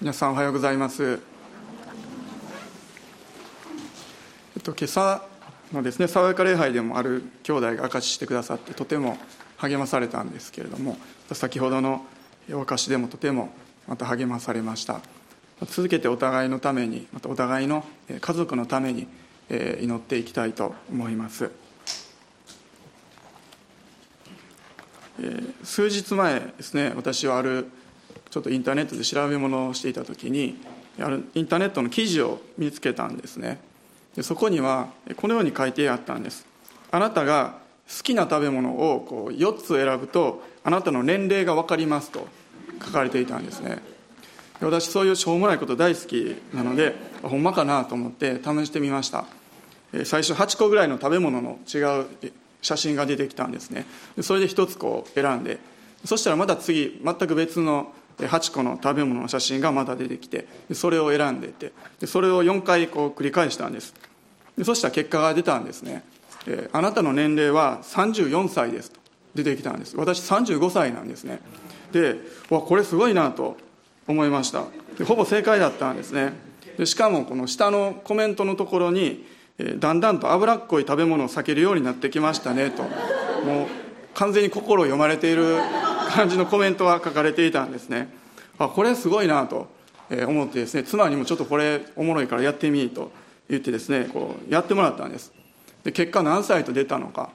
皆さんおはようございます、えっと、今朝のですね爽やか礼拝でもある兄弟が証ししてくださってとても励まされたんですけれども先ほどのお証しでもとてもまた励まされました。続けてお互いのためにまたお互いの家族のために祈っていきたいと思います。数日前ですね私はあるちょっとインターネットで調べ物をしていた時にインターネットの記事を見つけたんですね。でそこにはこのように書いてあったんです。あなたが好きな食べ物をこう4つ選ぶとあなたの年齢が分かりますと書かれていたんですね。私そういうしょうもないこと大好きなのでほんまかなと思って試してみました。最初8個ぐらいの食べ物の違う写真が出てきたんですね。それで1つこう選んで。そしたらまた次全く別の8個の食べ物の写真がまた出てきてそれを選んでいてそれを4回こう繰り返したんです。そしたら結果が出たんですね。あなたの年齢は34歳ですと出てきたんです。私35歳なんですね。でわこれすごいなと思いました。ほぼ正解だったんですね。でしかもこの下のコメントのところにだんだんと脂っこい食べ物を避けるようになってきましたねと。もう完全に心を読まれている感じのコメントが書かれていたんですね。あこれすごいなと思ってですね妻にもちょっとこれおもろいからやってみと言ってですねこうやってもらったんです。で結果何歳と出たのか。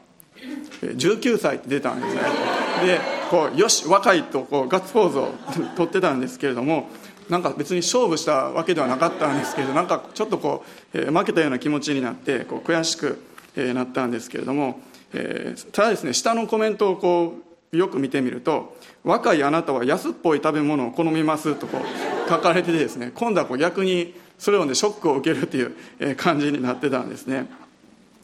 19歳って出たんですね。でこうよし若いとこうガッツポーズを取ってたんですけれどもなんか別に勝負したわけではなかったんですけれどなんかちょっとこう、え負けたような気持ちになってこう悔しく、えなったんですけれども、えただですね下のコメントをこうよく見てみると「若いあなたは安っぽい食べ物を好みます」とこう書かれててですね今度はこう逆にそれをねショックを受けるっていう感じになってたんですね。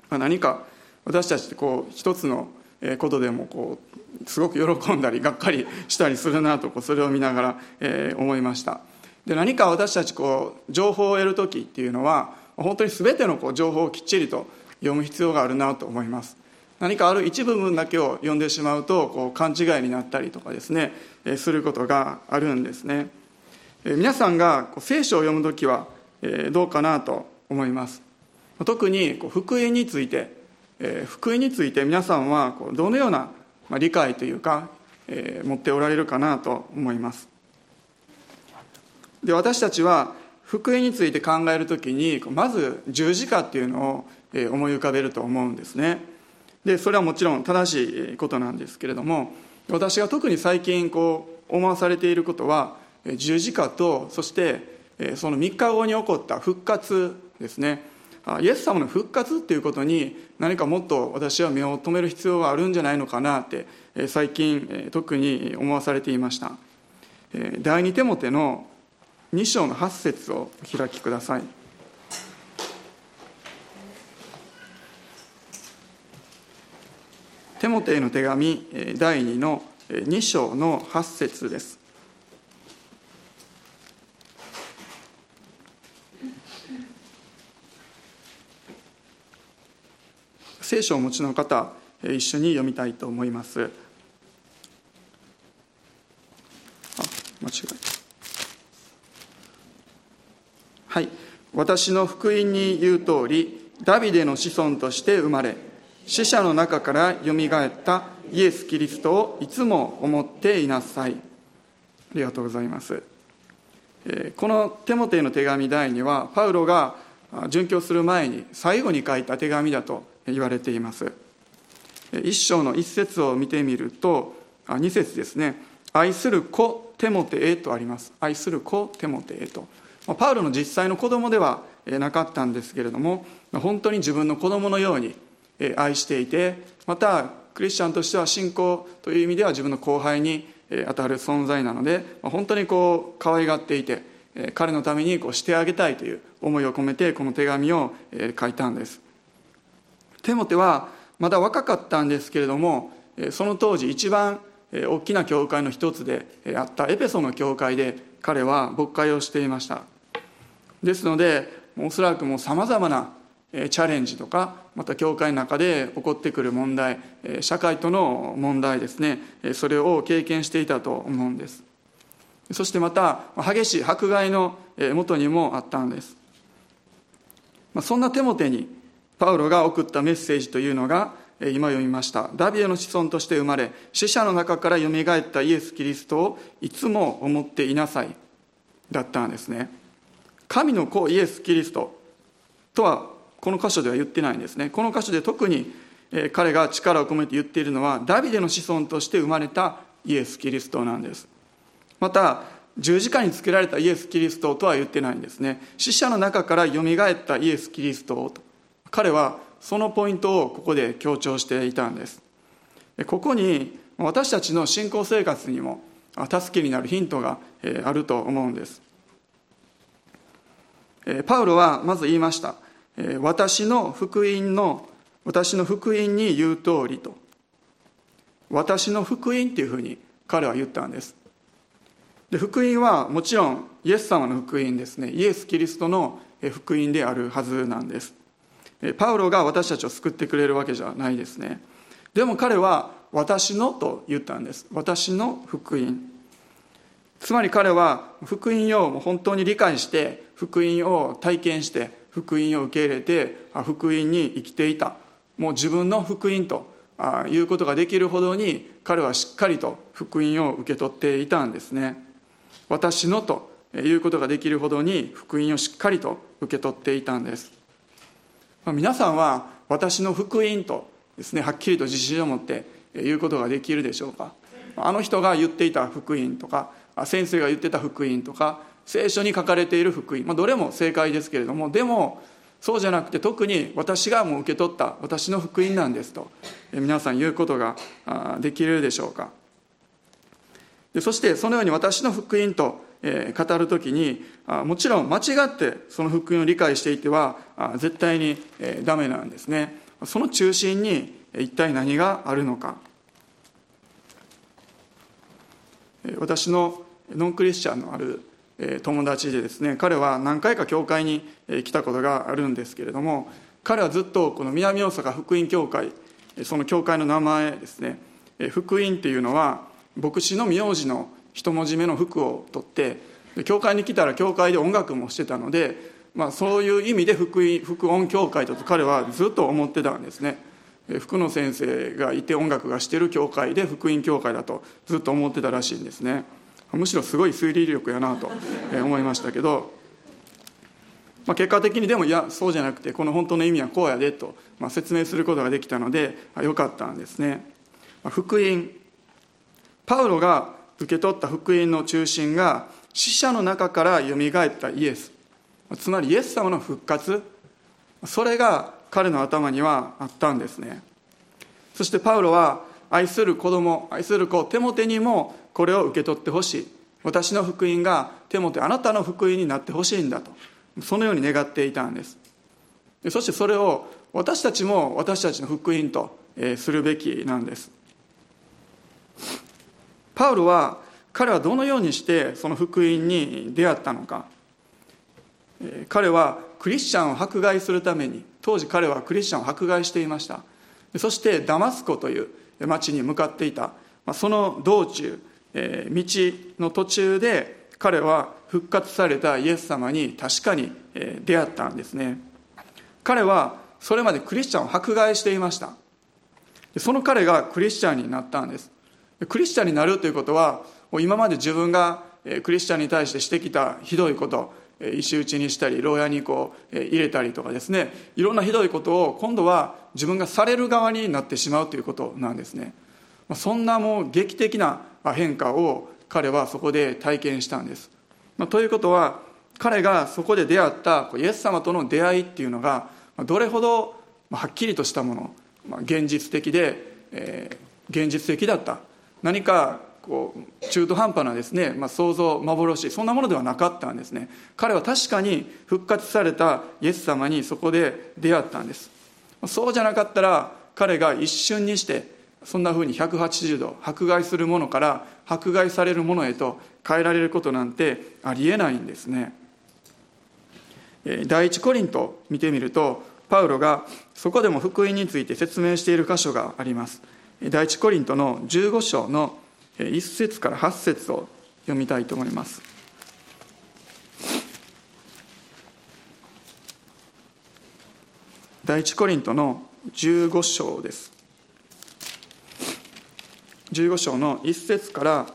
まあ、何か私たちってこう一つのことでもこうすごく喜んだりがっかりしたりするなとこうそれを見ながら、え思いましたで何か私たちこう情報を得る時っていうのは本当に全てのこう情報をきっちりと読む必要があるなと思います何かある一部分だけを読んでしまうとこう勘違いになったりとかですねすることがあるんですね。皆さんが聖書を読む時はどうかなと思います。特に福音について福音について皆さんはどのような理解というか持っておられるかなと思います。で私たちは福音について考える時にまず十字架っていうのを思い浮かべると思うんですね。でそれはもちろん正しいことなんですけれども私が特に最近こう思わされていることは十字架とそしてその3日後に起こった復活ですね。イエス様の復活っていうことに何かもっと私は目を留める必要があるんじゃないのかなって最近特に思わされていました。第二手モての2章の8節をお開きください。テモテへの手紙第2の2章の8節です。聖書をお持ちの方一緒に読みたいと思います。あ間違えはい。私の福音に言う通りダビデの子孫として生まれ死者の中からよみがえったイエス・キリストをいつも思っていなさい。ありがとうございます。このテモテへの手紙第2はパウロが殉教する前に最後に書いた手紙だと言われています。一章の一節を見てみると二節ですね。愛する子テモテへとあります。愛する子テモテへと。パウロの実際の子供ではなかったんですけれども本当に自分の子供のように愛していてまたクリスチャンとしては信仰という意味では自分の後輩に当たる存在なので本当にこう可愛がっていて彼のためにこうしてあげたいという思いを込めてこの手紙を書いたんです。テモテはまだ若かったんですけれどもその当時一番大きな教会の一つであったエペソの教会で彼は牧会をしていました。ですのでおそらくもうさまざまなチャレンジとかまた教会の中で起こってくる問題社会との問題ですね。それを経験していたと思うんです。そしてまた激しい迫害のもとにもあったんです。そんなテモテにパウロが送ったメッセージというのが今読みました。ダビデの子孫として生まれ死者の中からよみがえったイエス・キリストをいつも思っていなさいだったんですね。神の子イエス・キリストとはこの箇所では言ってないんですね。この箇所で特に彼が力を込めて言っているのはダビデの子孫として生まれたイエス・キリストなんです。また十字架につけられたイエス・キリストとは言ってないんですね。死者の中からよみがえったイエス・キリストと彼はそのポイントをここで強調していたんです。ここに私たちの信仰生活にも助けになるヒントがあると思うんです。パウロはまず言いました。私の福音の私の福音に言う通りと。私の福音っていうふうに彼は言ったんです。で福音はもちろんイエス様の福音ですね。イエス・キリストの福音であるはずなんです。パウロが私たちを救ってくれるわけじゃないですね。でも彼は私のと言ったんです。私の福音。つまり彼は福音を本当に理解して福音を体験して福音を受け入れて福音に生きていた。もう自分の福音ということができるほどに彼はしっかりと福音を受け取っていたんですね。私のということができるほどに福音をしっかりと受け取っていたんです。皆さんは私の福音とですねはっきりと自信を持って言うことができるでしょうか？あの人が言っていた福音とか先生が言ってた福音とか聖書に書かれている福音、まあ、どれも正解ですけれどもでもそうじゃなくて特に私がもう受け取った私の福音なんですと皆さん言うことができるでしょうか。でそしてそのように私の福音と語る時にもちろん間違ってその福音を理解していては絶対にダメなんですね。その中心に一体何があるのか。私のノンクリスチャンのある友達でですね彼は何回か教会に来たことがあるんですけれども彼はずっとこの南大阪福音教会その教会の名前ですね福音っていうのは牧師の名字の一文字目の服を取って教会に来たら教会で音楽もしてたので、まあ、そういう意味で福音福音教会だと彼はずっと思ってたんですね。福野先生がいて音楽がしてる教会で福音教会だとずっと思ってたらしいんですね。むしろすごい推理力やなと思いましたけど、まあ、結果的にでもいやそうじゃなくてこの本当の意味はこうやでと、まあ、説明することができたのでよかったんですね。福音。パウロが受け取った福音の中心が死者の中からよみがえったイエス。つまりイエス様の復活。それが彼の頭にはあったんですね。そしてパウロは愛する子供愛する子テモテにもこれを受け取ってほしい。私の福音がテモテあなたの福音になってほしいんだと。そのように願っていたんです。そしてそれを私たちも私たちの福音とするべきなんです。パウロは彼はどのようにしてその福音に出会ったのか。彼はクリスチャンを迫害するために当時彼はクリスチャンを迫害していました。そしてダマスコという町に向かっていた。その道中道の途中で彼は復活されたイエス様に確かに出会ったんですね。彼はそれまでクリスチャンを迫害していました。その彼がクリスチャンになったんです。クリスチャンになるということは今まで自分がクリスチャンに対してしてきたひどいこと石打ちにしたり牢屋にこう入れたりとかですね。いろんなひどいことを今度は自分がされる側になってしまうということなんですね。そんなもう劇的な変化を彼はそこで体験したんです。ということは彼がそこで出会ったイエス様との出会いっていうのがどれほどはっきりとしたもの現実的で、えー、現実的だった。何かこう中途半端なですね、まあ、想像幻そんなものではなかったんですね。彼は確かに復活されたイエス様にそこで出会ったんです。そうじゃなかったら彼が一瞬にしてそんなふうに180度迫害するものから迫害されるものへと変えられることなんてありえないんですね。第一コリント見てみるとパウロがそこでも福音について説明している箇所があります。第一コリントの15章の1節から8節を読みたいと思います。第一コリントの15章です。15章の1節から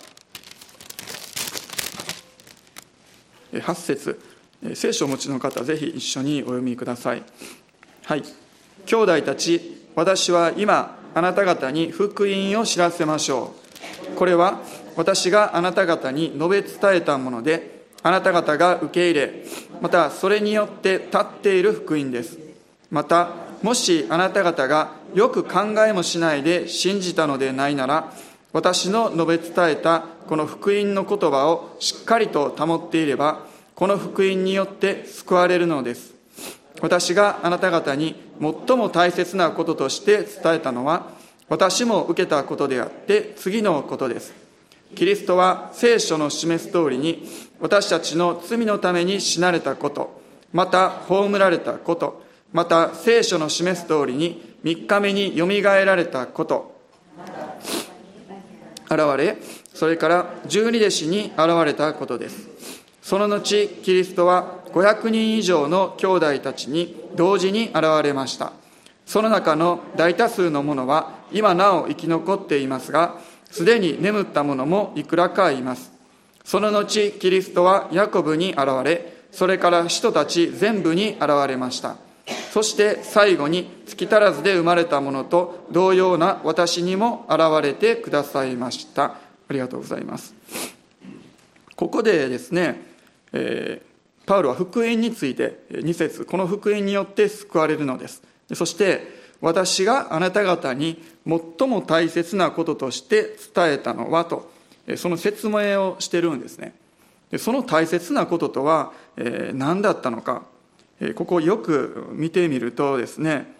8節。聖書をお持ちの方ぜひ一緒にお読みください。はい。兄弟たち私は今あなた方に福音を知らせましょう。これは私があなた方に述べ伝えたものであなた方が受け入れまたそれによって立っている福音です。またもしあなた方がよく考えもしないで信じたのでないなら私の述べ伝えたこの福音の言葉をしっかりと保っていればこの福音によって救われるのです。私があなた方に最も大切なこととして伝えたのは私も受けたことであって次のことです。キリストは聖書の示す通りに私たちの罪のために死なれたことまた葬られたことまた聖書の示す通りに3日目によみがえられたこと。現れそれから十二弟子に現れたことです。その後キリストは500人以上の兄弟たちに同時に現れました。その中の大多数の者は今なお生き残っていますがすでに眠った者もいくらかいます。その後キリストはヤコブに現れそれから人たち全部に現れました。そして最後に月足らずで生まれたものと同様な私にも現れてくださいました。ありがとうございます。ここでですね、えー、パウロは福音について2節この福音によって救われるのです。そして私があなた方に最も大切なこととして伝えたのはとその説明をしてるんですね。その大切なこととは何だったのか。ここをよく見てみるとですね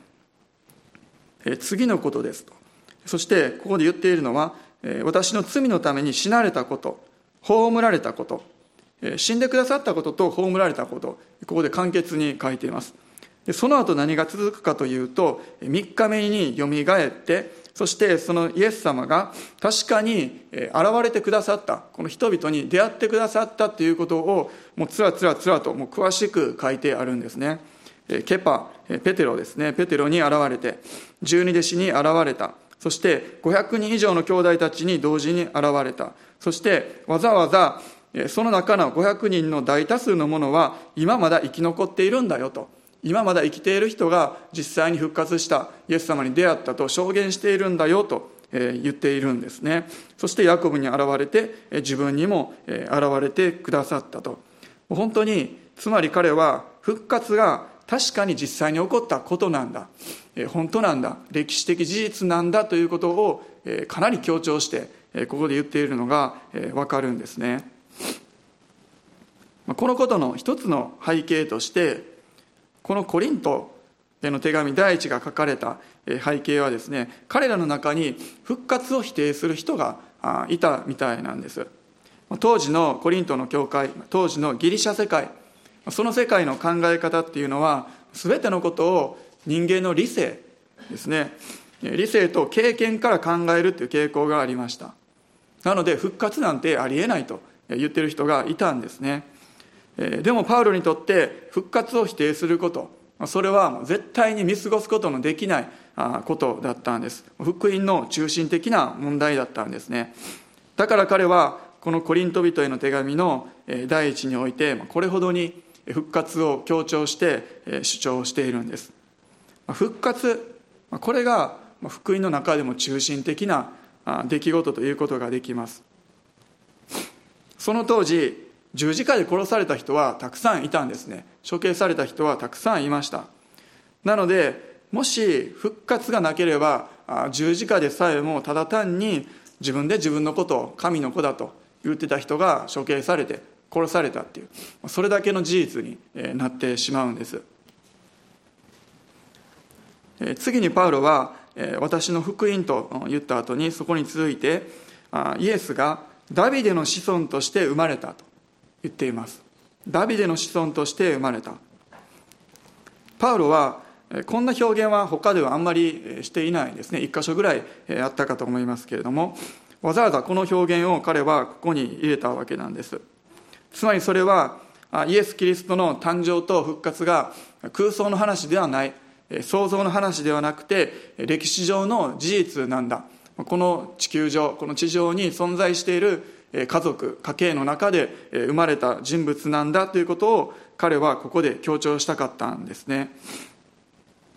次のことですと。そしてここで言っているのは私の罪のために死なれたこと葬られたこと死んでくださったことと葬られたことここで簡潔に書いています。その後何が続くかというと3日目によみがえってそしてそのイエス様が確かに現れてくださった。この人々に出会ってくださったということをもうつらつらつらともう詳しく書いてあるんですね。ケパペテロですね。ペテロに現れて十二弟子に現れた。そして500人以上の兄弟たちに同時に現れた。そしてわざわざその中の500人の大多数の者は今まだ生き残っているんだよと。今まだ生きている人が実際に復活したイエス様に出会ったと証言しているんだよと言っているんですね。そしてヤコブに現れて自分にも現れてくださったと。本当につまり彼は復活が確かに実際に起こったことなんだ。本当なんだ。歴史的事実なんだということをかなり強調してここで言っているのが分かるんですね。このことの一つの背景としてこのコリントへの手紙第一が書かれた背景はですね彼らの中に復活を否定する人がいたみたいなんです。当時のコリントの教会当時のギリシャ世界その世界の考え方っていうのは全てのことを人間の理性ですね理性と経験から考えるっていう傾向がありました。なので復活なんてありえないと言ってる人がいたんですね。でもパウロにとって復活を否定すること。それは絶対に見過ごすことのできないことだったんです。福音の中心的な問題だったんですね。だから彼はこのコリント人への手紙の第一においてこれほどに復活を強調して主張しているんです。復活これが福音の中でも中心的な出来事ということができます。その当時十字架で殺された人はたくさんいたんですね。処刑された人はたくさんいました。なのでもし復活がなければ十字架でさえもただ単に自分で自分のことを神の子だと言ってた人が処刑されて殺されたっていうそれだけの事実になってしまうんです。次にパウロは私の福音と言った後にそこに続いてイエスがダビデの子孫として生まれたと。言っています。ダビデの子孫として生まれた。パウロはこんな表現は他ではあんまりしていないですね。一箇所ぐらいあったかと思いますけれどもわざわざこの表現を彼はここに入れたわけなんです。つまりそれはイエス・キリストの誕生と復活が空想の話ではない想像の話ではなくて歴史上の事実なんだ。この地球上この地上に存在している家族家計の中で生まれた人物なんだということを彼はここで強調したかったんですね。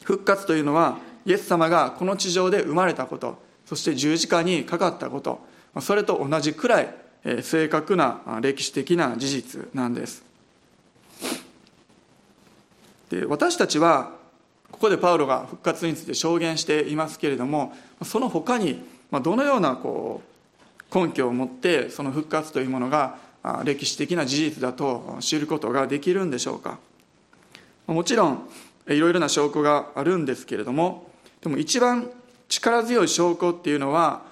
復活というのはイエス様がこの地上で生まれたことそして十字架にかかったことそれと同じくらい正確な歴史的な事実なんです。で私たちはここでパウロが復活について証言していますけれどもその他にどのようなこう根拠を持ってその復活というものが歴史的な事実だと知ることができるんでしょうか。もちろんいろいろな証拠があるんですけれどもでも一番力強い証拠っていうのは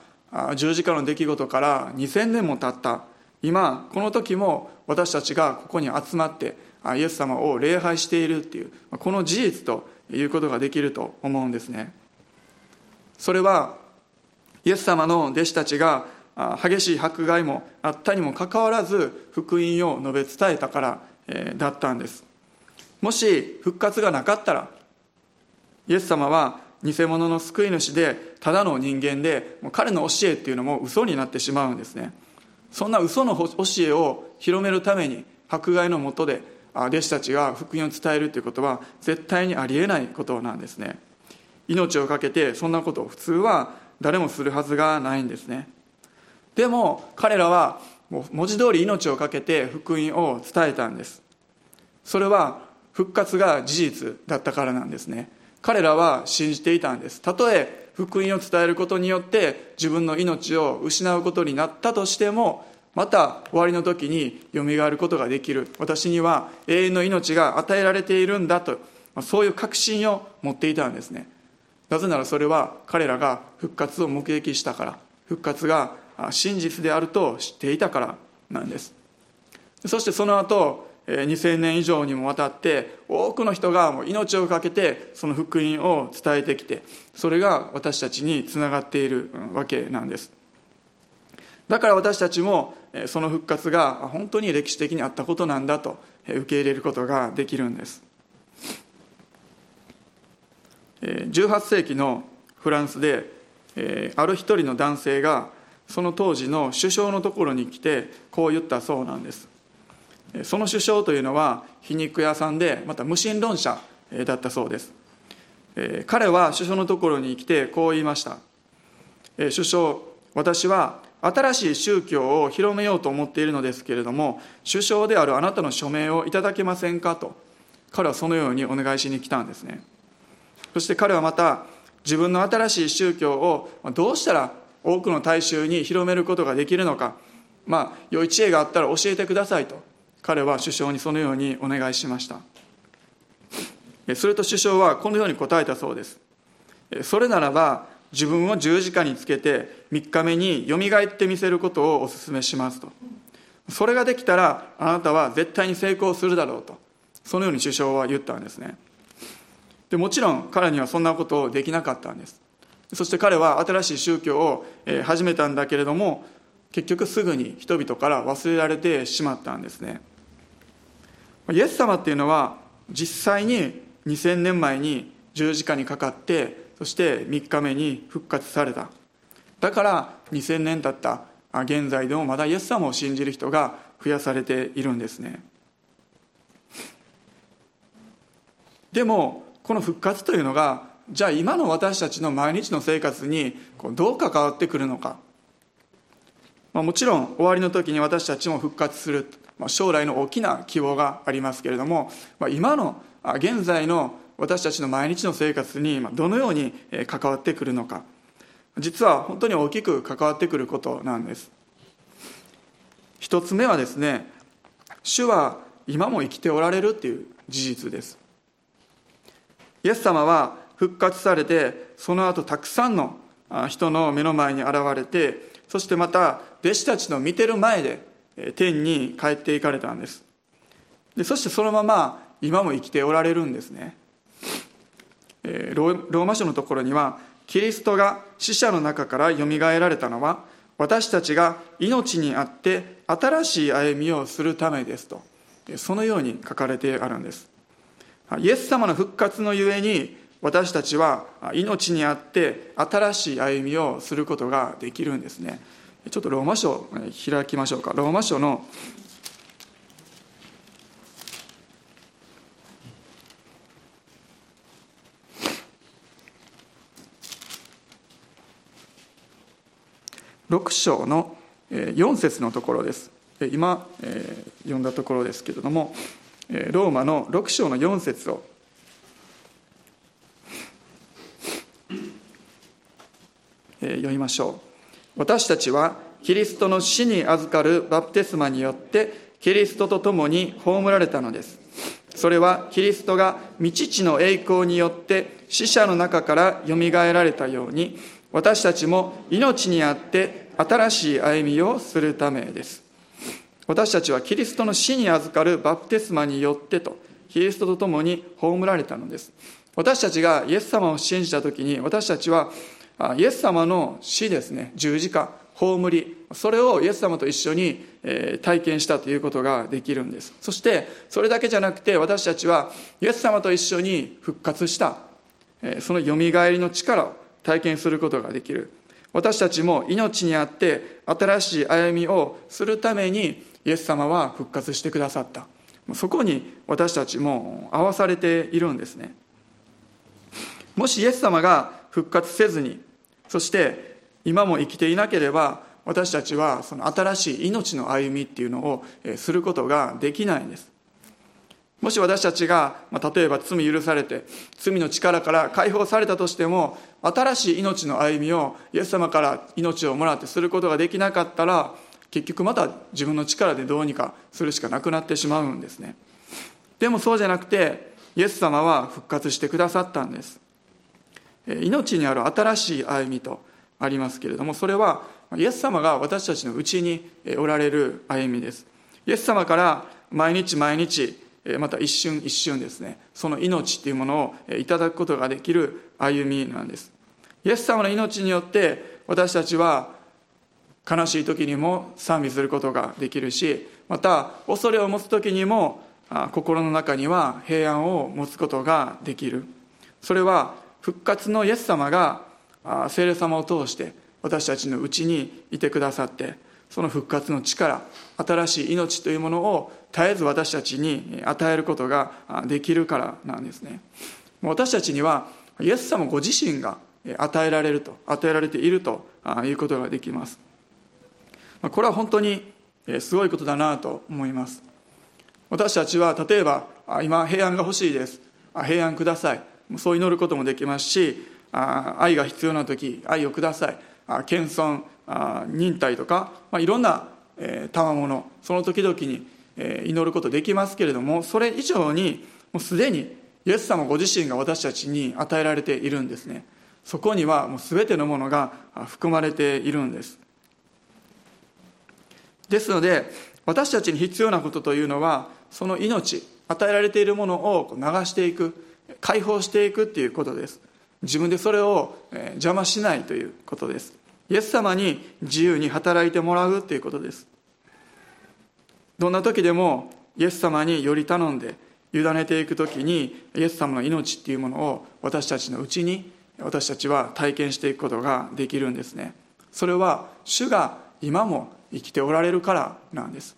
十字架の出来事から2000年も経った今この時も私たちがここに集まってイエス様を礼拝しているっていうこの事実ということができると思うんですね。それはイエス様の弟子たちが激しい迫害もあったにもかかわらず福音を述べ伝えたからだったんです。もし復活がなかったらイエス様は偽物の救い主でただの人間で彼の教えっていうのも嘘になってしまうんですね。そんな嘘の教えを広めるために迫害のもとで弟子たちが福音を伝えるということは絶対にありえないことなんですね。命を懸けてそんなことを普通は誰もするはずがないんですね。でも彼らは文字通り命を懸けて福音を伝えたんです。それは復活が事実だったからなんですね。彼らは信じていたんです。たとえ福音を伝えることによって自分の命を失うことになったとしてもまた終わりの時によみがえることができる。私には永遠の命が与えられているんだと。そういう確信を持っていたんですね。なぜならそれは彼らが復活を目撃したから。復活が真実であると知っていたからなんです。そしてその後2000年以上にもわたって多くの人がもう命を懸けてその福音を伝えてきてそれが私たちにつながっているわけなんです。だから私たちもその復活が本当に歴史的にあったことなんだと受け入れることができるんです。18世紀のフランスである一人の男性がその当時の首相のところに来てこう言ったそうなんです。その首相というのは皮肉屋さんでまた無神論者だったそうです。彼は首相のところに来てこう言いました。首相私は新しい宗教を広めようと思っているのですけれども首相であるあなたの署名をいただけませんか？と彼はそのようにお願いしに来たんですね。そして彼はまた自分の新しい宗教をどうしたら多くの大衆に広めることができるのか。まあ良い知恵があったら教えてくださいと。彼は首相にそのようにお願いしました。すると首相はこのように答えたそうです。それならば自分を十字架につけて3日目によみがえってみせることをお勧めしますと。それができたらあなたは絶対に成功するだろうと。そのように首相は言ったんですね。でもちろん彼にはそんなことをできなかったんです。そして彼は新しい宗教を始めたんだけれども結局すぐに人々から忘れられてしまったんですね。イエス様っていうのは実際に2000年前に十字架にかかってそして3日目に復活された。だから2000年経った現在でもまだイエス様を信じる人が増やされているんですね。でもこの復活というのがじゃあ今の私たちの毎日の生活にどう関わってくるのか、まあ、もちろん終わりの時に私たちも復活する、まあ、将来の大きな希望がありますけれども、まあ、今の現在の私たちの毎日の生活にどのように関わってくるのか。実は本当に大きく関わってくることなんです。一つ目はですね主は今も生きておられるっていう事実です。イエス様は復活されてその後たくさんの人の目の前に現れてそしてまた弟子たちの見てる前で天に帰っていかれたんです。でそしてそのまま今も生きておられるんですね。ローマ書のところにはキリストが死者の中からよみがえられたのは私たちが命にあって新しい歩みをするためですとそのように書かれてあるんです。イエス様の復活のゆえに私たちは命にあって新しい歩みをすることができるんですね。ちょっとローマ書開きましょうか。ローマ書の6章の4節のところです。今読んだところですけれどもローマの6章の4節を読みましょう。私たちはキリストの死に預かるバプテスマによってキリストと共に葬られたのです。それはキリストが未知の栄光によって死者の中からよみがえられたように私たちも命にあって新しい歩みをするためです。私たちはキリストの死に預かるバプテスマによってとキリストと共に葬られたのです。私たちがイエス様を信じた時に私たちはイエス様の死ですね。十字架葬り。それをイエス様と一緒に体験したということができるんです。そしてそれだけじゃなくて私たちはイエス様と一緒に復活した。そのよみがえりの力を体験することができる。私たちも命にあって新しい歩みをするためにイエス様は復活してくださった。そこに私たちも合わされているんですね。もしイエス様が復活せずにそして今も生きていなければ私たちはその新しい命の歩みっていうのをすることができないんです。もし私たちが、まあ、例えば罪許されて罪の力から解放されたとしても新しい命の歩みをイエス様から命をもらってすることができなかったら結局また自分の力でどうにかするしかなくなってしまうんですね。でもそうじゃなくてイエス様は復活してくださったんです。命にある新しい歩みとありますけれどもそれはイエス様が私たちのうちにおられる歩みです。イエス様から毎日毎日また一瞬一瞬ですねその命っていうものをいただくことができる歩みなんです。イエス様の命によって私たちは悲しい時にも賛美することができるしまた恐れを持つ時にも心の中には平安を持つことができる。それは復活のイエス様が聖霊様を通して私たちのうちにいてくださってその復活の力新しい命というものを絶えず私たちに与えることができるからなんですね。私たちにはイエス様ご自身が与えられると与えられているということができます。これは本当にすごいことだなと思います。私たちは例えば今平安が欲しいです。平安ください。そう祈ることもできますし愛が必要な時愛をください。謙遜忍耐とか、まあ、いろんな賜物その時々に祈ることできますけれどもそれ以上にもうすでにイエス様ご自身が私たちに与えられているんですね。そこにはもう全てのものが含まれているんです。ですので私たちに必要なことというのはその命与えられているものを流していく。解放していくっていうことです。自分でそれを邪魔しないということです。イエス様に自由に働いてもらうということです。どんな時でもイエス様により頼んで委ねていく時にイエス様の命っていうものを私たちのうちに私たちは体験していくことができるんですね。それは主が今も生きておられるからなんです。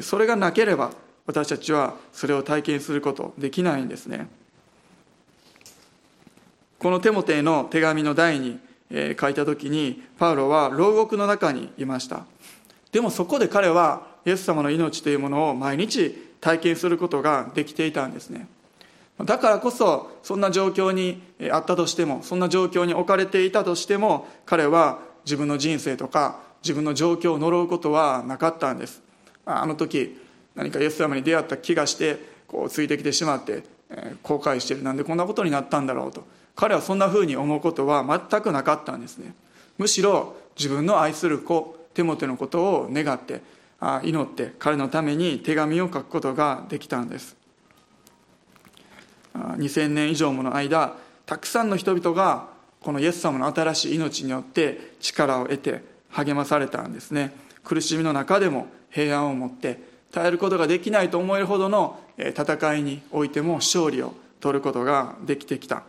それがなければ私たちはそれを体験することできないんですね。このテモテへの手紙の第に書いた時にパウロは牢獄の中にいました。でもそこで彼はイエス様の命というものを毎日体験することができていたんですね。だからこそそんな状況にあったとしてもそんな状況に置かれていたとしても彼は自分の人生とか自分の状況を呪うことはなかったんです。あの時何かイエス様に出会った気がしてこうついてきてしまって後悔してる。なんでこんなことになったんだろうと。彼はそんなふうに思うことは全くなかったんですね。むしろ自分の愛する子テモテのことを願って祈って彼のために手紙を書くことができたんです。2000年以上もの間たくさんの人々がこのイエス様の新しい命によって力を得て励まされたんですね。苦しみの中でも平安を持って耐えることができないと思えるほどの戦いにおいても勝利を取ることができてきた。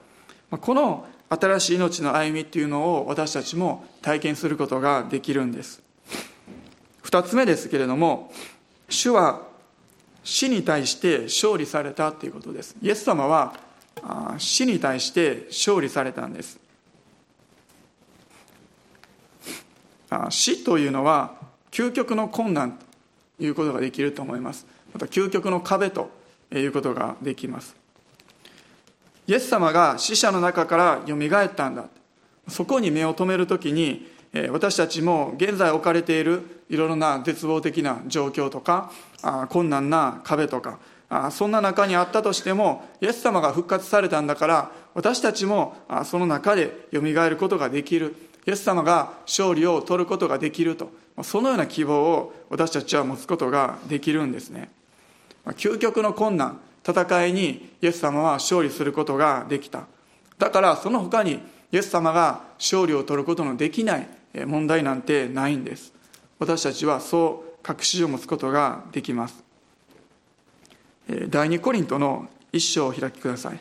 この新しい命の歩みっていうのを私たちも体験することができるんです。二つ目ですけれども主は死に対して勝利されたということです。イエス様は死に対して勝利されたんです。死というのは究極の困難ということができると思います。また究極の壁ということができます。イエス様が死者の中からよみがえったんだ。そこに目を留めるときに私たちも現在置かれているいろいろな絶望的な状況とか困難な壁とかそんな中にあったとしてもイエス様が復活されたんだから私たちもその中でよみがえることができる。イエス様が勝利を取ることができると。そのような希望を私たちは持つことができるんですね。究極の困難戦いにイエス様は勝利することができた。だからその他にイエス様が勝利を取ることのできない問題なんてないんです。私たちはそう確信を持つことができます。第二コリントの一章を開きください。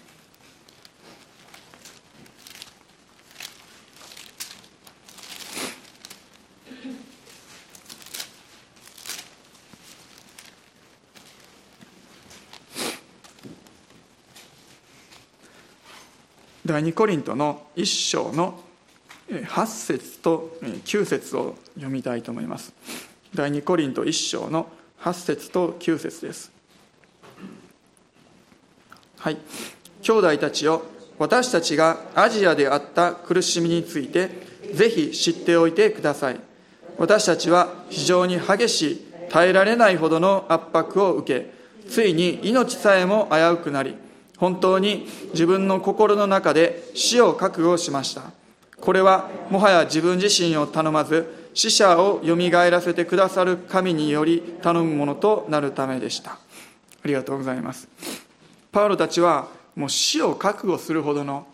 第2コリントの1章の8節と9節を読みたいと思います。第2コリント1章の8節と9節です。はい。兄弟たちよ私たちがアジアであった苦しみについてぜひ知っておいてください。私たちは非常に激しい耐えられないほどの圧迫を受けついに命さえも危うくなり本当に自分の心の中で死を覚悟しました。これはもはや自分自身を頼まず死者をよみがえらせてくださる神により頼むものとなるためでした。ありがとうございます。パウロたちはもう死を覚悟するほどの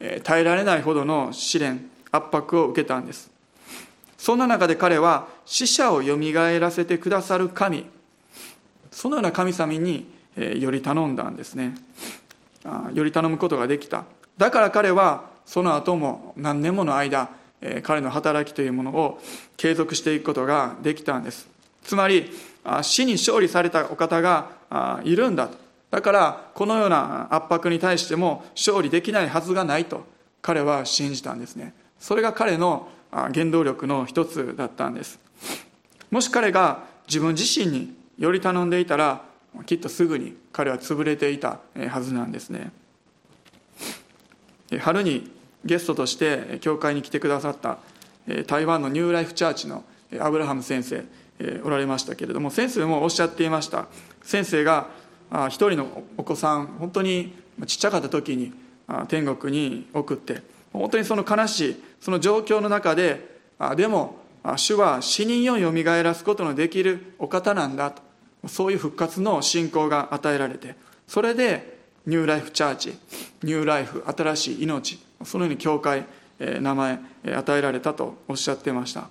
え耐えられないほどの試練圧迫を受けたんです。そんな中で彼は死者をよみがえらせてくださる神そのような神様により頼んだんですね。より頼むことができた。だから彼はその後も何年もの間彼の働きというものを継続していくことができたんです。つまり死に勝利されたお方がいるんだと。だからこのような圧迫に対しても勝利できないはずがないと彼は信じたんですね。それが彼の原動力の一つだったんです。もし彼が自分自身により頼んでいたらきっとすぐに彼は潰れていたはずなんですね。春にゲストとして教会に来てくださった台湾のニューライフチャーチのアブラハム先生おられましたけれども先生もおっしゃっていました。先生が一人のお子さん本当にちっちゃかった時に天国に送って本当にその悲しいその状況の中ででも主は死人をよみがえらすことのできるお方なんだと。そういう復活の信仰が与えられてそれでニューライフチャーチニューライフ新しい命そのように教会名前与えられたとおっしゃってました。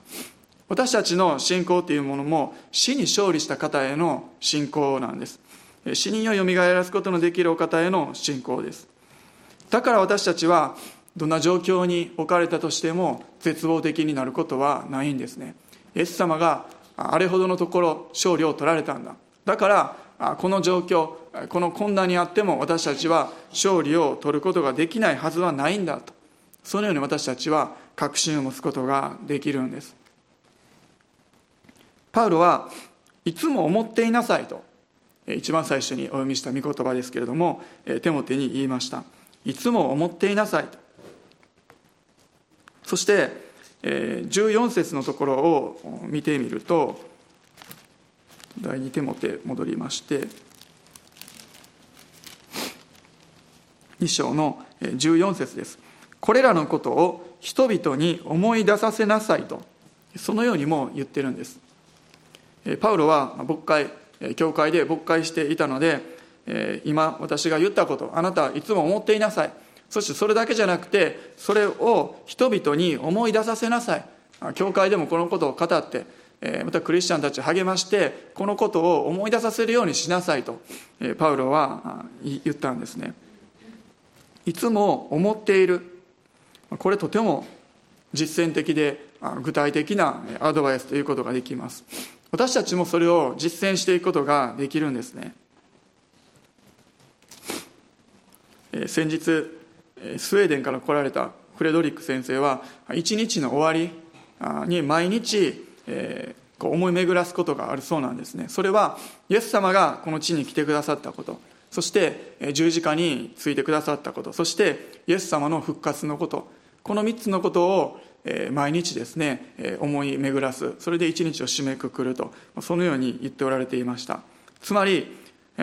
私たちの信仰というものも死に勝利した方への信仰なんです。死人をよみがえらすことのできるお方への信仰です。だから私たちはどんな状況に置かれたとしても絶望的になることはないんですね。イエス様があれほどのところ勝利を取られたんだ。だからこの状況この困難にあっても私たちは勝利を取ることができないはずはないんだと。そのように私たちは確信を持つことができるんです。パウロはいつも思っていなさいと一番最初にお読みした御言葉ですけれどもテモテに言いました。いつも思っていなさいと。そして14節のところを見てみると第2手モて戻りまして2章の14節です。これらのことを人々に思い出させなさいとそのようにも言ってるんです。パウロは牧会教会で牧会していたので今私が言ったことあなたはいつも思っていなさい。そしてそれだけじゃなくてそれを人々に思い出させなさい。教会でもこのことを語ってまたクリスチャンたち励ましてこのことを思い出させるようにしなさいとパウロは言ったんですね。いつも思っている。これとても実践的で具体的なアドバイスということができます。私たちもそれを実践していくことができるんですね。先日スウェーデンから来られたフレドリック先生は一日の終わりに毎日えこう思い巡らすことがあるそうなんですね。それはイエス様がこの地に来てくださったこと。そして十字架についてくださったこと。そしてイエス様の復活のこと。この3つのことを毎日ですね思い巡らす。それで一日を締めくくると。そのように言っておられていました。つまり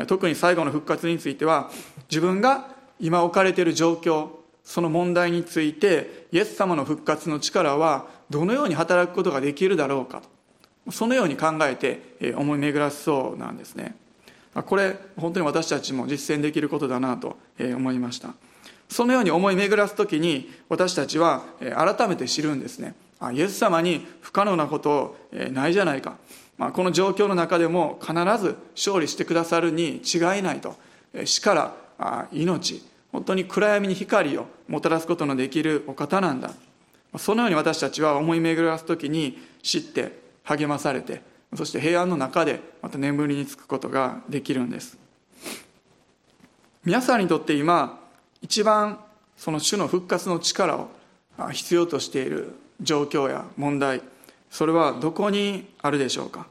特に最後の復活については自分が今置かれている状況その問題についてイエス様の復活の力はどのように働くことができるだろうかと。そのように考えて思い巡らすそうなんですね。これ本当に私たちも実践できることだなと思いました。そのように思い巡らす時に私たちは改めて知るんですね。イエス様に不可能なことないじゃないか。この状況の中でも必ず勝利してくださるに違いないと。死から命。本当に暗闇に光をもたらすことのできるお方なんだ。そのように私たちは思い巡らす時に知って励まされてそして平安の中でまた眠りにつくことができるんです。皆さんにとって今一番その主の復活の力を必要としている状況や問題それはどこにあるでしょうか。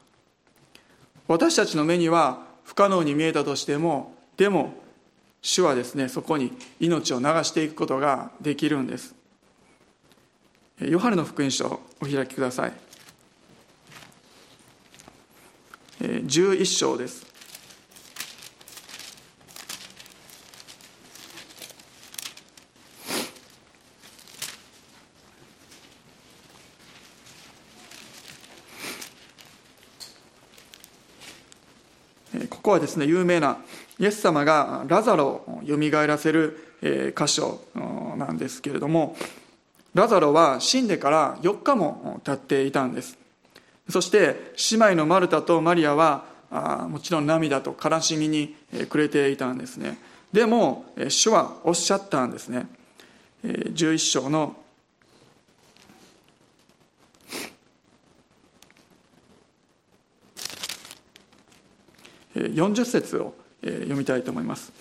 私たちの目には不可能に見えたとしてもでも主はですねそこに命を流していくことができるんです。ヨハネの福音書お開きください。11章です。ここはですね有名なイエス様がラザロをよみがえらせる箇所なんですけれどもラザロは死んでから4日も経っていたんです。そして姉妹のマルタとマリアはもちろん涙と悲しみに暮れていたんですね。でも主はおっしゃったんですね。11章の40節を読みたいと思います。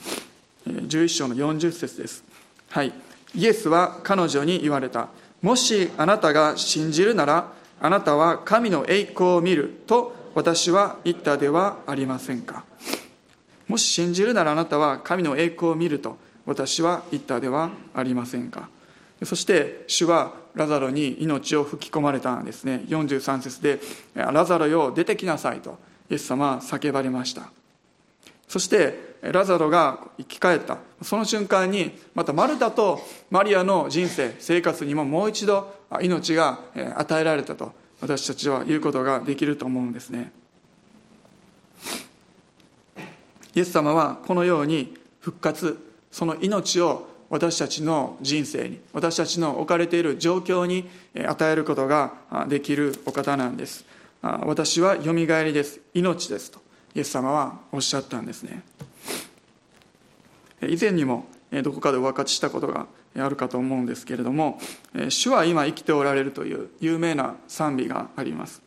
11章の40節です。はい。イエスは彼女に言われた。もしあなたが信じるならあなたは神の栄光を見ると私は言ったではありませんか。もし信じるならあなたは神の栄光を見ると私は言ったではありませんか。そして主はラザロに命を吹き込まれたんですね。43節で「ラザロよ出てきなさい」とイエス様は叫ばれました。そしてラザロが生き返った。その瞬間にまたマルタとマリアの人生生活にももう一度命が与えられたと私たちは言うことができると思うんですね。イエス様はこのように復活その命を私たちの人生に私たちの置かれている状況に与えることができるお方なんです。私はよみがえりです。命ですと。イエス様はおっしゃったんですね。以前にもどこかでお分かちしたことがあるかと思うんですけれども「主は今生きておられる」という有名な賛美があります。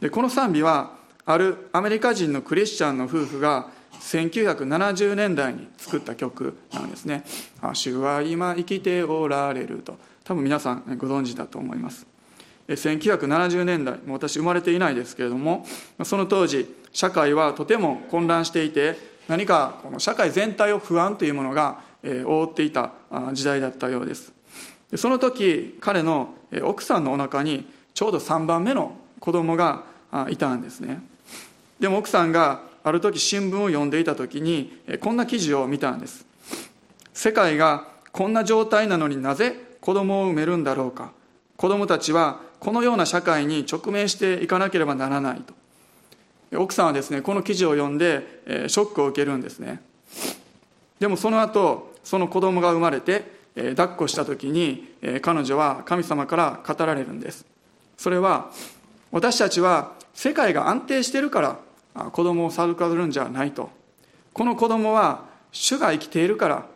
でこの賛美はあるアメリカ人のクリスチャンの夫婦が1970年代に作った曲なんですね「主は今生きておられる」と。多分皆さんご存知だと思います。1970年代もう私生まれていないですけれどもその当時社会はとても混乱していて何かこの社会全体を不安というものが覆っていた時代だったようです。その時彼の奥さんのお腹にちょうど3番目の子供がいたんですね。でも奥さんがある時新聞を読んでいた時にこんな記事を見たんです。世界がこんな状態なのになぜ子供を産めるんだろうか。子供たちはこのような社会に直面していかなければならないと。奥さんはですねこの記事を読んでショックを受けるんですね。でもその後その子供が生まれて抱っこした時に彼女は神様から語られるんです。それは私たちは世界が安定しているから子供を授かるんじゃないと。この子供は主が生きているから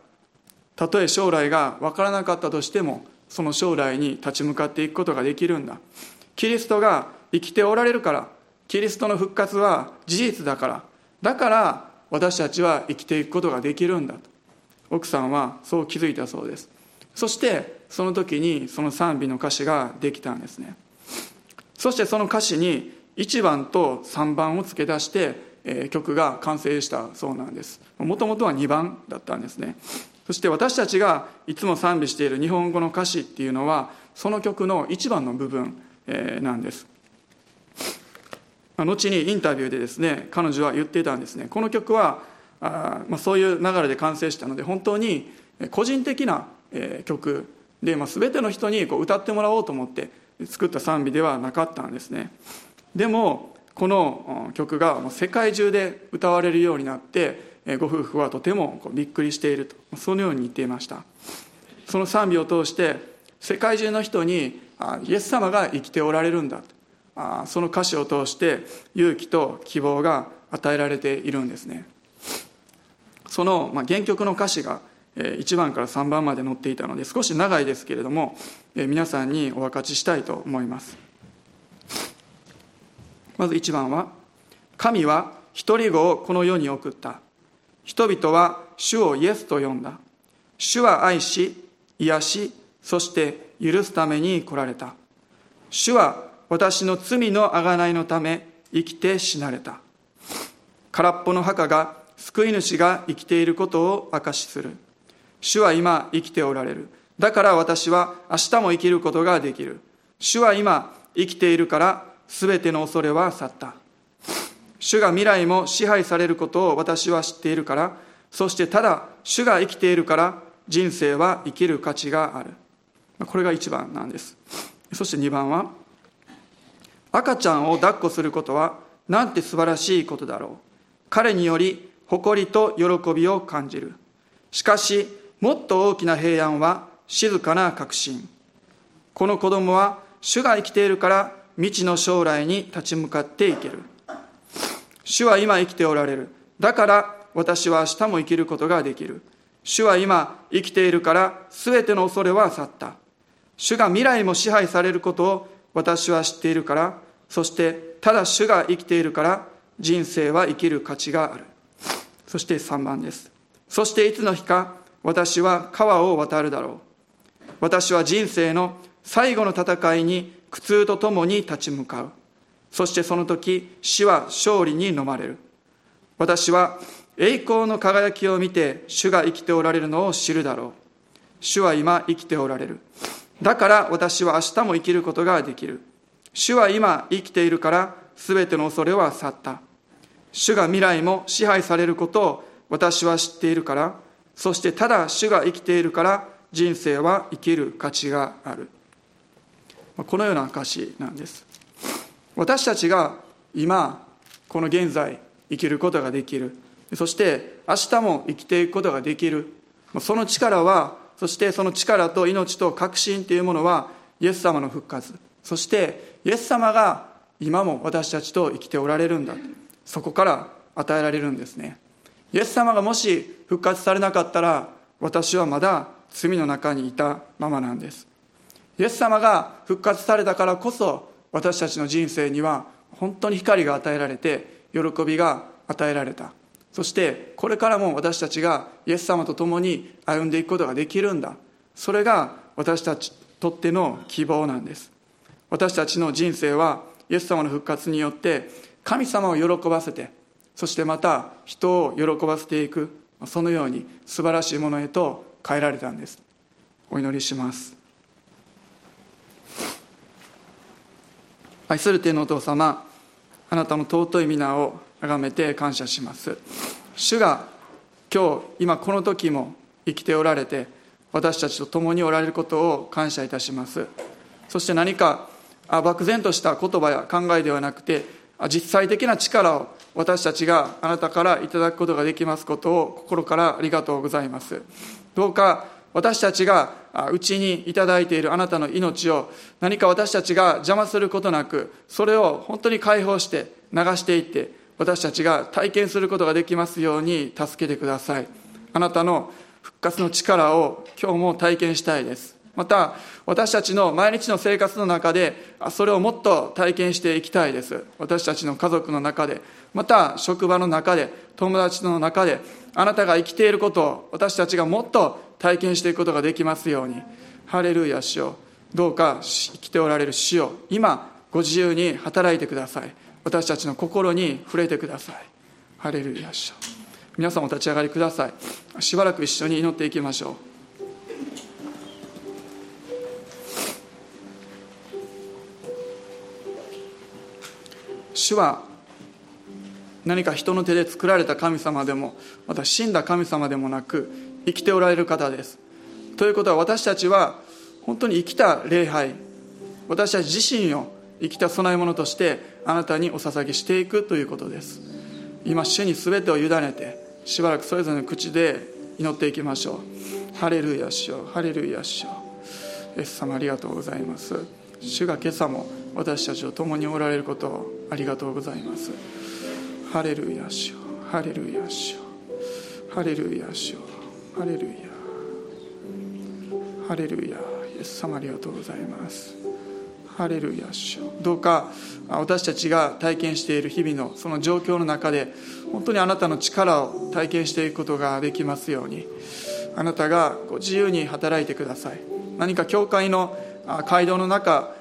たとえ将来が分からなかったとしてもその将来に立ち向かっていくことができるんだ。キリストが生きておられるからキリストの復活は事実だからだから私たちは生きていくことができるんだと。奥さんはそう気づいたそうです。そしてその時にその賛美の歌詞ができたんですね。そしてその歌詞に1番と3番を付け出して、曲が完成したそうなんです。もともとは2番だったんですね。そして私たちがいつも賛美している日本語の歌詞っていうのはその曲の1番の部分、なんです。後にインタビューでですね彼女は言っていたんですね。この曲はあ、まあ、そういう流れで完成したので本当に個人的な、曲で、まあ、全ての人にこう歌ってもらおうと思って作った賛美ではなかったんですね。でもこの曲が世界中で歌われるようになってご夫婦はとてもびっくりしていると。そのように言っていました。その賛美を通して世界中の人にイエス様が生きておられるんだその歌詞を通して勇気と希望が与えられているんですね。その原曲の歌詞が1番から3番まで載っていたので少し長いですけれども皆さんにお分かちしたいと思います。まず1番は神は一人子をこの世に送った。人々は主をイエスと呼んだ。主は愛し癒しそして許すために来られた。主は私の罪の贖いのため生きて死なれた。空っぽの墓が救い主が生きていることを証しする。主は今生きておられる。だから私は明日も生きることができる。主は今生きているから全ての恐れは去った。主が未来も支配されることを私は知っているからそしてただ主が生きているから人生は生きる価値がある。これが1番なんです。そして2番は赤ちゃんを抱っこすることはなんて素晴らしいことだろう。彼により誇りと喜びを感じる。しかしもっと大きな平安は静かな確信。この子供は主が生きているから未知の将来に立ち向かっていける。主は今生きておられるだから私は明日も生きることができる主は今生きているから全ての恐れは去った主が未来も支配されることを私は知っているから、そしてただ主が生きているから人生は生きる価値がある。そして3番です。そしていつの日か私は川を渡るだろう。私は人生の最後の戦いに苦痛とともに立ち向かう。そしてその時死は勝利に飲まれる。私は栄光の輝きを見て主が生きておられるのを知るだろう。主は今生きておられる。だから私は明日も生きることができる。主は今生きているから全ての恐れは去った。主が未来も支配されることを私は知っているから、そしてただ主が生きているから人生は生きる価値がある。このような歌詞なんです。私たちが今、この現在生きることができる。そして明日も生きていくことができる。その力はそしてその力と命と確信というものはイエス様の復活そしてイエス様が今も私たちと生きておられるんだそこから与えられるんですねイエス様がもし復活されなかったら私はまだ罪の中にいたままなんですイエス様が復活されたからこそ私たちの人生には本当に光が与えられて喜びが与えられた。そしてこれからも私たちがイエス様と共に歩んでいくことができるんだ。それが私たちにとっての希望なんです。私たちの人生はイエス様の復活によって神様を喜ばせてそしてまた人を喜ばせていくそのように素晴らしいものへと変えられたんです。お祈りします。愛する天のお父様あなたの尊い皆を崇めて感謝します。主が今日今この時も生きておられて私たちと共におられることを感謝いたします。そして何か漠然とした言葉や考えではなくて実際的な力を私たちがあなたからいただくことができますことを心からありがとうございます。どうか私たちがうちにいただいているあなたの命を何か私たちが邪魔することなくそれを本当に解放して流していって私たちが体験することができますように助けてください。あなたの復活の力を今日も体験したいです。また私たちの毎日の生活の中でそれをもっと体験していきたいです。私たちの家族の中でまた職場の中で友達の中であなたが生きていることを私たちがもっと体験していくことができますように。ハレルヤ主よ。どうか生きておられる主よ。今ご自由に働いてください。私たちの心に触れてください。ハレルヤ主よ。皆さんお立ち上がりください。しばらく一緒に祈っていきましょう。主は何か人の手で作られた神様でもまた死んだ神様でもなく生きておられる方です。ということは私たちは本当に生きた礼拝私たち自身を生きた供え物としてあなたにお捧げしていくということです。今主に全てを委ねてしばらくそれぞれの口で祈っていきましょう。ハレルヤ主よハレルヤ主よイエス様ありがとうございます。主が今朝も私たちと共におられることをありがとうございます。ハレルヤ主ハレルヤ主ハレルヤ主ハレルヤハレルヤイエス様ありがとうございます。ハレルヤ主どうか私たちが体験している日々のその状況の中で本当にあなたの力を体験していくことができますように。あなたがご自由に働いてください。何か教会の街道の中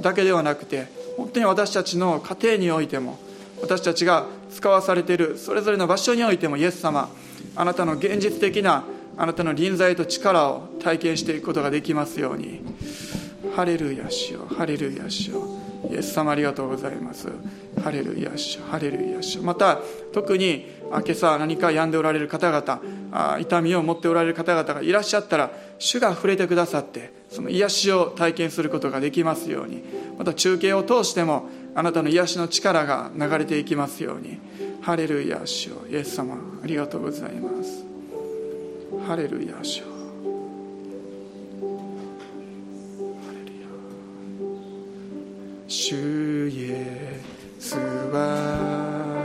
だけではなくて本当に私たちの家庭においても私たちが使わされているそれぞれの場所においてもイエス様あなたの現実的なあなたの臨在と力を体験していくことができますように。ハレルヤしようハレルヤしよ。うイエス様ありがとうございます。ハレルヤしハレルヤしまた特に今朝何か病んでおられる方々痛みを持っておられる方々がいらっしゃったら主が触れてくださってその癒しを体験することができますように。また中継を通してもあなたの癒しの力が流れていきますように。ハレルヤ主よイエス様ありがとうございます。ハレルヤ主よ主イエスは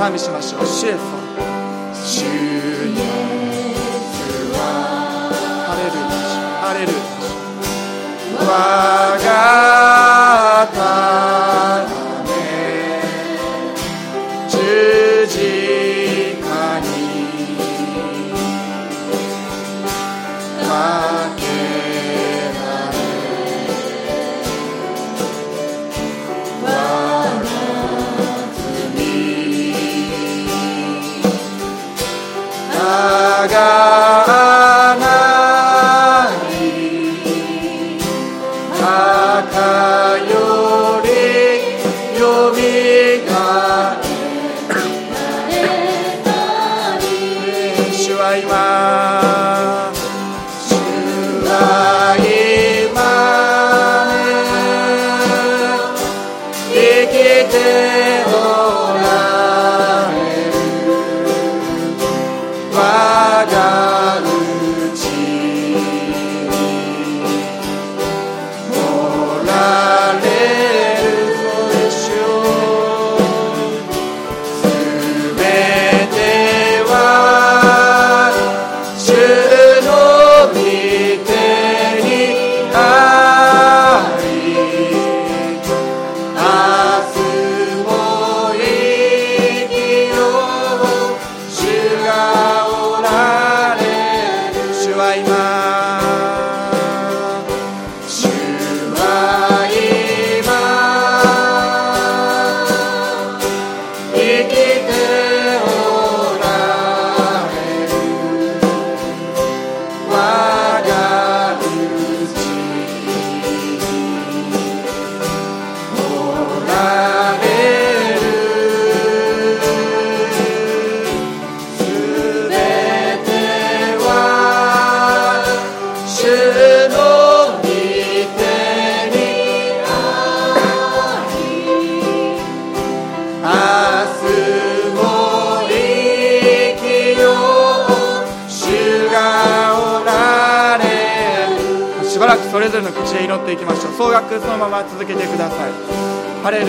賛美しましょう。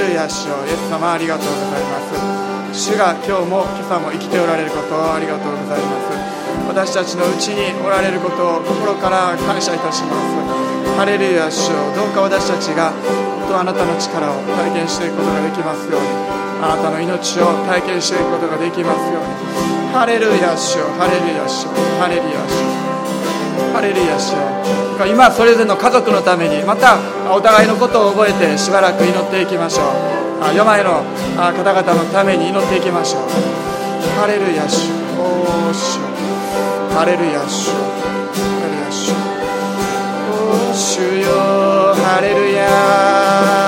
ルヤ主よイエス様ありがとうございます主が今日も今朝も生きておられることをありがとうございます。私たちのうちにおられることを心から感謝いたします。ハレルヤ主よどうか私たちが本当あなたの力を体験していくことができます。ようにあなたの命を体験していくことができます。ようにハレルヤ主よハレルヤ主よハレルヤ主よハレルヤ主よ今それぞれの家族のためにまたお互いのことを覚えてしばらく祈っていきましょう。病の方々のために祈っていきましょう。ハレルヤ主おー主ハレルヤ主ハレルヤ主おー主よハレルヤ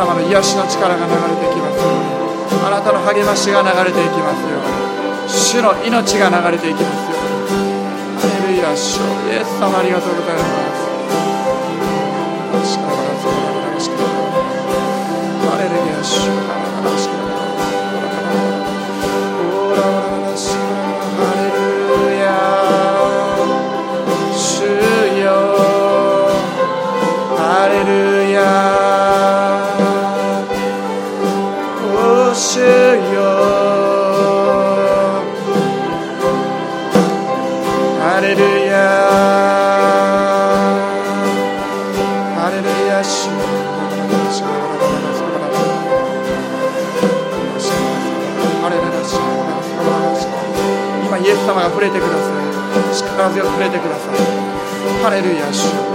様の癒しの力が流れてきます。ようにあなたの励ましが流れていきますように。主の命が流れていきますように。ハレルヤ主。イエス様ありがとうございます。風をく触れてください。ハレルヤ主。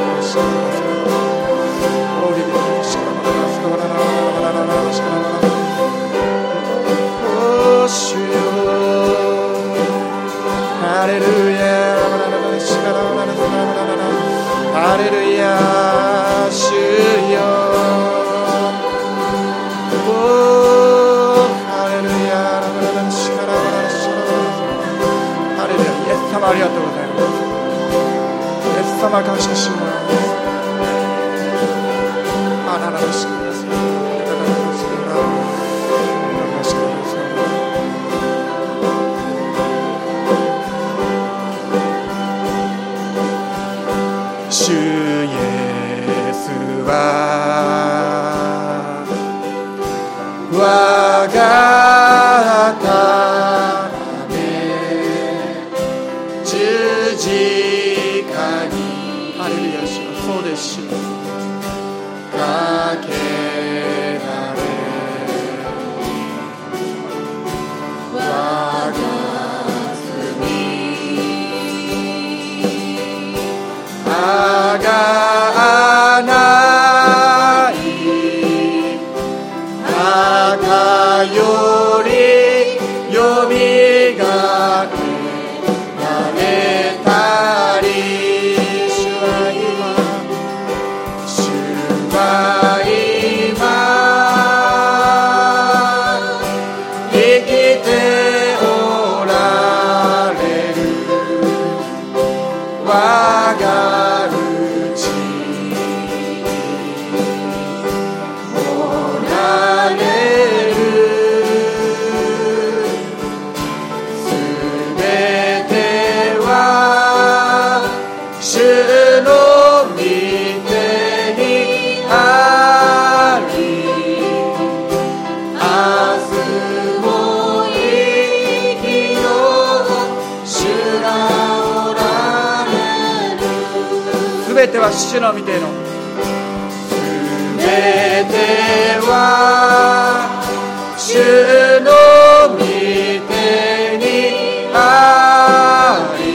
イエス様るすべては主の御手の。すべては主の御手にあり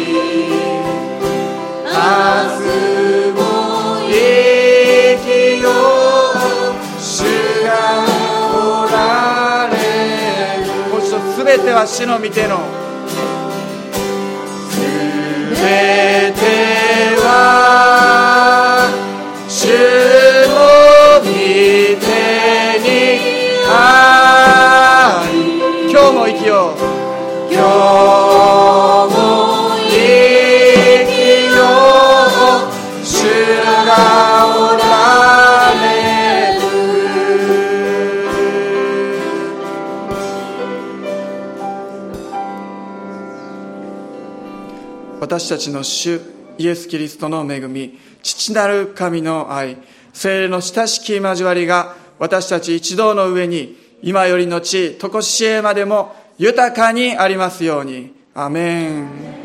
明日すべては主の御手のたちの主イエス・キリストの恵み父なる神の愛精霊の親しき交わりが私たち一同の上に今よりの地、とこしえまでも豊かにありますように。アメン。